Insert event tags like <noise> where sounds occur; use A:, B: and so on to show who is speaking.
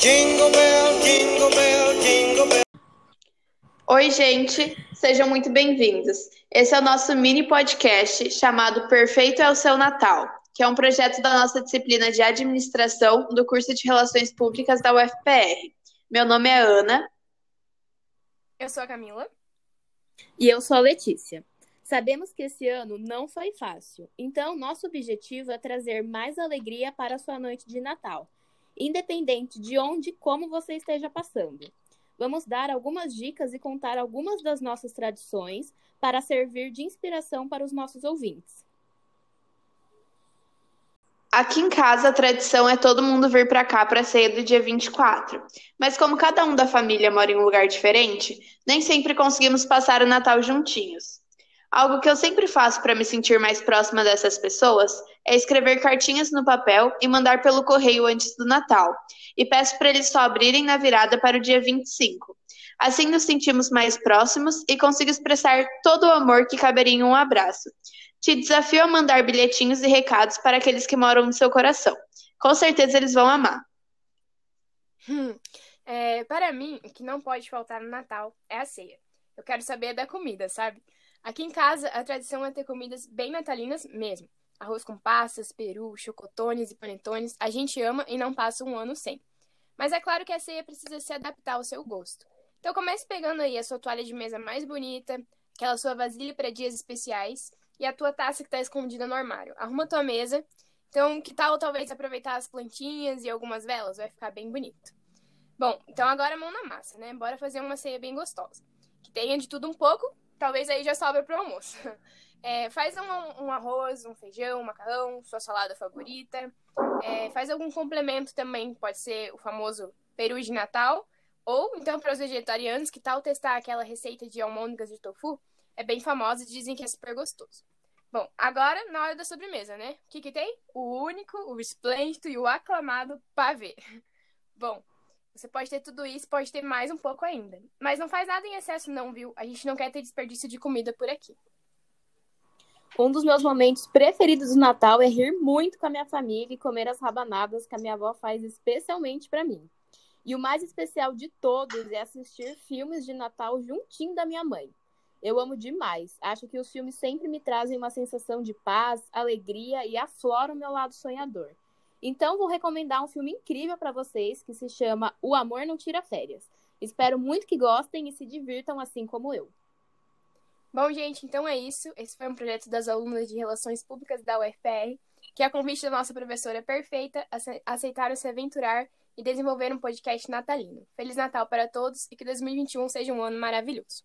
A: Jingle bell, jingle bell, jingle bell. Oi, gente, sejam muito bem-vindos. Esse é o nosso mini podcast chamado Perfeito é o Seu Natal, que é um projeto da nossa disciplina de administração do curso de Relações Públicas da UFPR. Meu nome é Ana.
B: Eu sou a Camila.
C: E eu sou a Letícia. Sabemos que esse ano não foi fácil, então nosso objetivo é trazer mais alegria para a sua noite de Natal independente de onde e como você esteja passando. Vamos dar algumas dicas e contar algumas das nossas tradições para servir de inspiração para os nossos ouvintes.
A: Aqui em casa, a tradição é todo mundo vir para cá para a ceia do dia 24. Mas como cada um da família mora em um lugar diferente, nem sempre conseguimos passar o Natal juntinhos. Algo que eu sempre faço para me sentir mais próxima dessas pessoas é escrever cartinhas no papel e mandar pelo correio antes do Natal. E peço para eles só abrirem na virada para o dia 25. Assim nos sentimos mais próximos e consigo expressar todo o amor que caberia em um abraço. Te desafio a mandar bilhetinhos e recados para aqueles que moram no seu coração. Com certeza eles vão amar.
B: Hum, é, para mim, o que não pode faltar no Natal é a ceia. Eu quero saber da comida, sabe? Aqui em casa, a tradição é ter comidas bem natalinas mesmo. Arroz com passas, peru, chocotones e panetones, a gente ama e não passa um ano sem. Mas é claro que a ceia precisa se adaptar ao seu gosto. Então comece pegando aí a sua toalha de mesa mais bonita, aquela sua vasilha para dias especiais e a tua taça que está escondida no armário. Arruma a tua mesa. Então, que tal talvez aproveitar as plantinhas e algumas velas? Vai ficar bem bonito. Bom, então agora mão na massa, né? Bora fazer uma ceia bem gostosa. Que tenha de tudo um pouco talvez aí já sobra o almoço. <laughs> É, faz um, um, arroz, um feijão, um macarrão, sua salada favorita. É, faz algum complemento também, pode ser o famoso peru de Natal. Ou então para os vegetarianos, que tal testar aquela receita de almôndegas de tofu? É bem famosa e dizem que é super gostoso. Bom, agora na hora da sobremesa, né? O que, que tem? O único, o esplêndido e o aclamado pavê. <laughs> Bom, você pode ter tudo isso, pode ter mais um pouco ainda. Mas não faz nada em excesso, não, viu? A gente não quer ter desperdício de comida por aqui.
C: Um dos meus momentos preferidos do Natal é rir muito com a minha família e comer as rabanadas que a minha avó faz especialmente para mim. E o mais especial de todos é assistir filmes de Natal juntinho da minha mãe. Eu amo demais. Acho que os filmes sempre me trazem uma sensação de paz, alegria e afloram o meu lado sonhador. Então, vou recomendar um filme incrível para vocês que se chama O Amor Não Tira Férias. Espero muito que gostem e se divirtam assim como eu.
B: Bom, gente, então é isso. Esse foi um projeto das alunas de Relações Públicas da UFPR, que, a convite da nossa professora perfeita, aceitaram se aventurar e desenvolver um podcast natalino. Feliz Natal para todos e que 2021 seja um ano maravilhoso.